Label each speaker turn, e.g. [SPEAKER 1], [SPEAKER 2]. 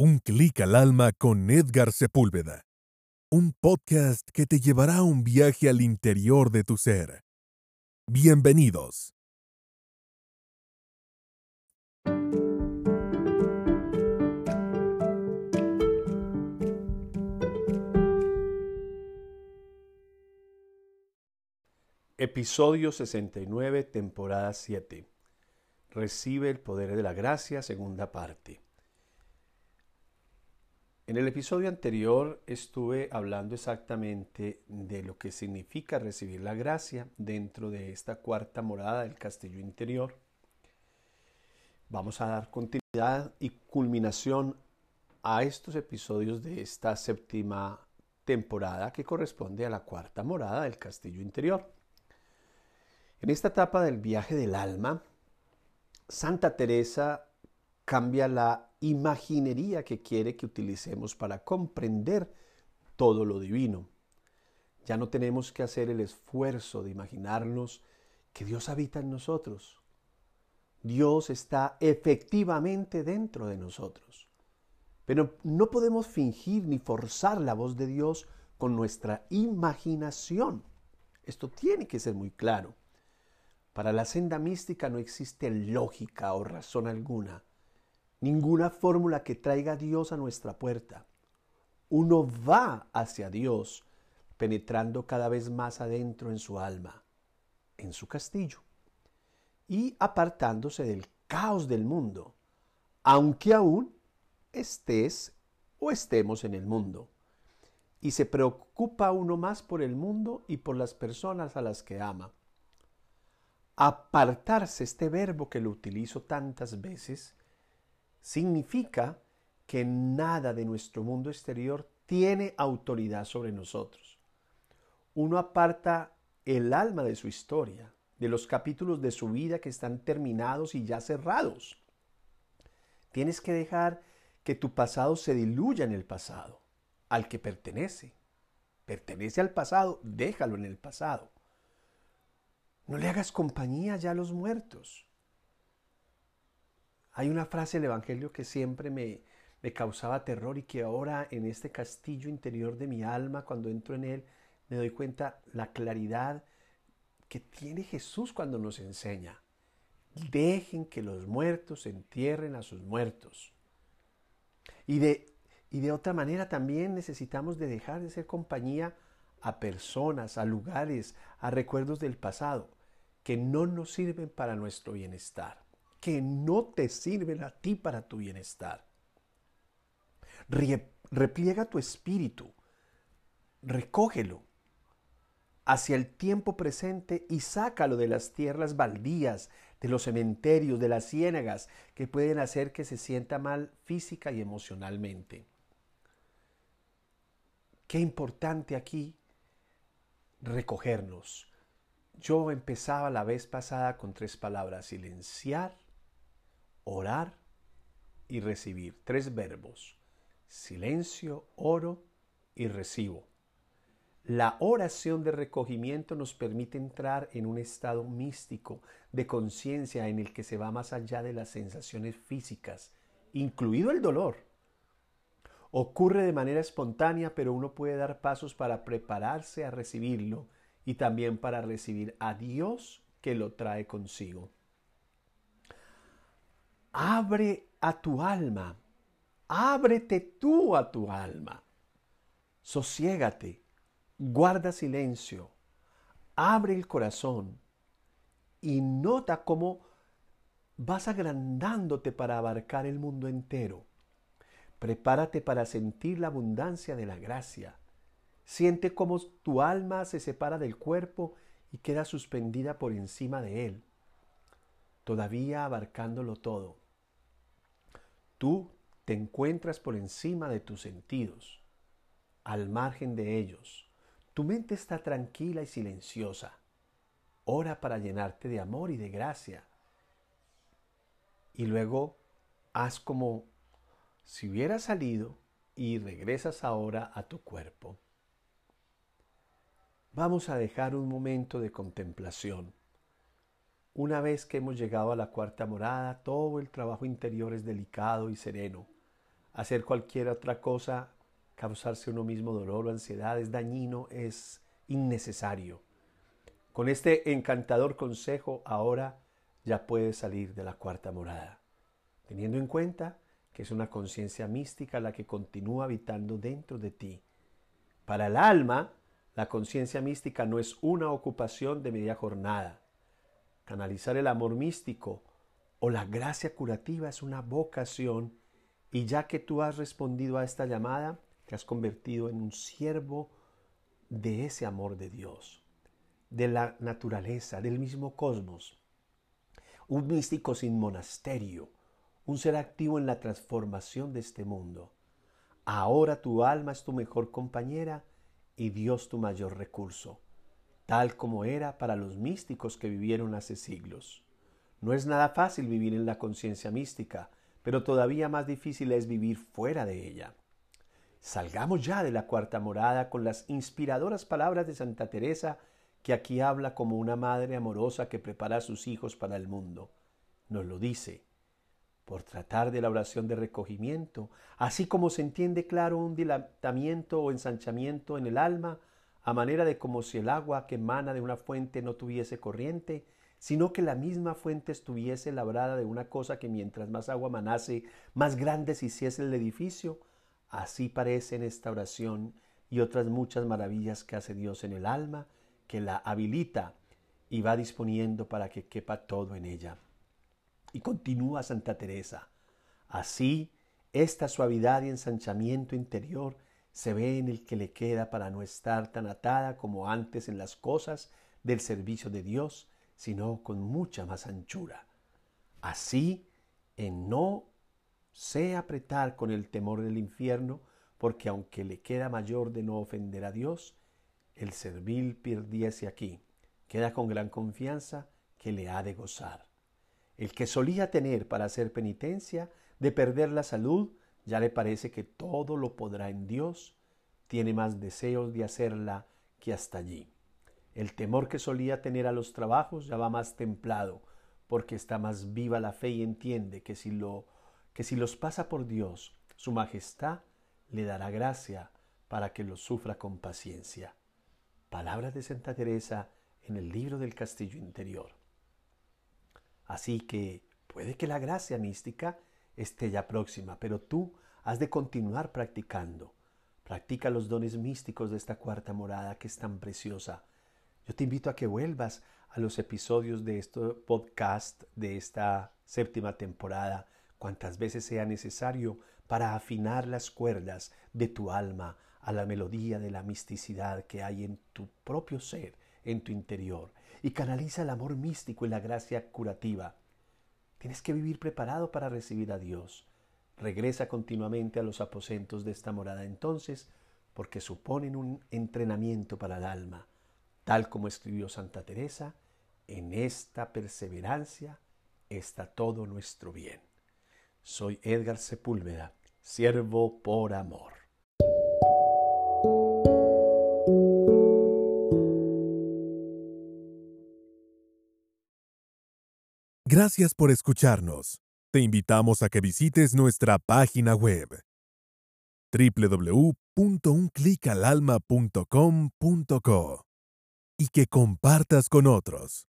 [SPEAKER 1] Un clic al alma con Edgar Sepúlveda. Un podcast que te llevará a un viaje al interior de tu ser. Bienvenidos.
[SPEAKER 2] Episodio 69, temporada 7. Recibe el poder de la gracia, segunda parte. En el episodio anterior estuve hablando exactamente de lo que significa recibir la gracia dentro de esta cuarta morada del castillo interior. Vamos a dar continuidad y culminación a estos episodios de esta séptima temporada que corresponde a la cuarta morada del castillo interior. En esta etapa del viaje del alma, Santa Teresa cambia la imaginería que quiere que utilicemos para comprender todo lo divino. Ya no tenemos que hacer el esfuerzo de imaginarnos que Dios habita en nosotros. Dios está efectivamente dentro de nosotros. Pero no podemos fingir ni forzar la voz de Dios con nuestra imaginación. Esto tiene que ser muy claro. Para la senda mística no existe lógica o razón alguna, ninguna fórmula que traiga a Dios a nuestra puerta. Uno va hacia Dios penetrando cada vez más adentro en su alma, en su castillo, y apartándose del caos del mundo, aunque aún estés o estemos en el mundo. Y se preocupa uno más por el mundo y por las personas a las que ama Apartarse, este verbo que lo utilizo tantas veces, significa que nada de nuestro mundo exterior tiene autoridad sobre nosotros. Uno aparta el alma de su historia, de los capítulos de su vida que están terminados y ya cerrados. Tienes que dejar que tu pasado se diluya en el pasado, al que pertenece. Pertenece al pasado, déjalo en el pasado. No le hagas compañía ya a los muertos. Hay una frase del Evangelio que siempre me, me causaba terror y que ahora en este castillo interior de mi alma, cuando entro en él, me doy cuenta la claridad que tiene Jesús cuando nos enseña. Dejen que los muertos entierren a sus muertos. Y de, y de otra manera también necesitamos de dejar de ser compañía a personas, a lugares, a recuerdos del pasado que no nos sirven para nuestro bienestar, que no te sirven a ti para tu bienestar. Repliega tu espíritu, recógelo hacia el tiempo presente y sácalo de las tierras baldías, de los cementerios, de las ciénagas que pueden hacer que se sienta mal física y emocionalmente. Qué importante aquí recogernos, yo empezaba la vez pasada con tres palabras, silenciar, orar y recibir. Tres verbos, silencio, oro y recibo. La oración de recogimiento nos permite entrar en un estado místico de conciencia en el que se va más allá de las sensaciones físicas, incluido el dolor. Ocurre de manera espontánea, pero uno puede dar pasos para prepararse a recibirlo y también para recibir a Dios que lo trae consigo. Abre a tu alma, ábrete tú a tu alma, sosiégate, guarda silencio, abre el corazón y nota cómo vas agrandándote para abarcar el mundo entero. Prepárate para sentir la abundancia de la gracia. Siente cómo tu alma se separa del cuerpo y queda suspendida por encima de él, todavía abarcándolo todo. Tú te encuentras por encima de tus sentidos, al margen de ellos. Tu mente está tranquila y silenciosa. Ora para llenarte de amor y de gracia. Y luego haz como si hubieras salido y regresas ahora a tu cuerpo. Vamos a dejar un momento de contemplación. Una vez que hemos llegado a la cuarta morada, todo el trabajo interior es delicado y sereno. hacer cualquier otra cosa, causarse uno mismo dolor o ansiedad es dañino, es innecesario. Con este encantador consejo ahora ya puedes salir de la cuarta morada, teniendo en cuenta que es una conciencia mística la que continúa habitando dentro de ti. Para el alma, la conciencia mística no es una ocupación de media jornada. Canalizar el amor místico o la gracia curativa es una vocación y ya que tú has respondido a esta llamada, te has convertido en un siervo de ese amor de Dios, de la naturaleza, del mismo cosmos. Un místico sin monasterio, un ser activo en la transformación de este mundo. Ahora tu alma es tu mejor compañera y Dios tu mayor recurso, tal como era para los místicos que vivieron hace siglos. No es nada fácil vivir en la conciencia mística, pero todavía más difícil es vivir fuera de ella. Salgamos ya de la cuarta morada con las inspiradoras palabras de Santa Teresa, que aquí habla como una madre amorosa que prepara a sus hijos para el mundo. Nos lo dice, por tratar de la oración de recogimiento, así como se entiende claro un dilatamiento o ensanchamiento en el alma, a manera de como si el agua que emana de una fuente no tuviese corriente, sino que la misma fuente estuviese labrada de una cosa que mientras más agua manase, más grande se hiciese el edificio. Así parece en esta oración y otras muchas maravillas que hace Dios en el alma, que la habilita y va disponiendo para que quepa todo en ella. Y continúa Santa Teresa. Así, esta suavidad y ensanchamiento interior se ve en el que le queda para no estar tan atada como antes en las cosas del servicio de Dios, sino con mucha más anchura. Así, en no sé apretar con el temor del infierno, porque aunque le queda mayor de no ofender a Dios, el servil perdiese aquí, queda con gran confianza que le ha de gozar. El que solía tener para hacer penitencia de perder la salud, ya le parece que todo lo podrá en Dios, tiene más deseos de hacerla que hasta allí. El temor que solía tener a los trabajos ya va más templado, porque está más viva la fe y entiende que si, lo, que si los pasa por Dios, su majestad le dará gracia para que los sufra con paciencia. Palabras de Santa Teresa en el libro del Castillo Interior. Así que puede que la gracia mística esté ya próxima, pero tú has de continuar practicando. Practica los dones místicos de esta cuarta morada que es tan preciosa yo te invito a que vuelvas a los episodios de este podcast de esta séptima temporada cuantas veces sea necesario para afinar las cuerdas de tu alma a la melodía de la misticidad que hay en tu propio ser, en tu interior, y canaliza el amor místico y la gracia curativa. Tienes que vivir preparado para recibir a Dios. Regresa continuamente a los aposentos de esta morada entonces, porque suponen un entrenamiento para el alma Tal como escribió Santa Teresa, en esta perseverancia está todo nuestro bien. Soy Edgar Sepúlveda, siervo por amor.
[SPEAKER 1] Gracias por escucharnos. Te invitamos a que visites nuestra página web www.unclicalalma.com.co y que compartas con otros.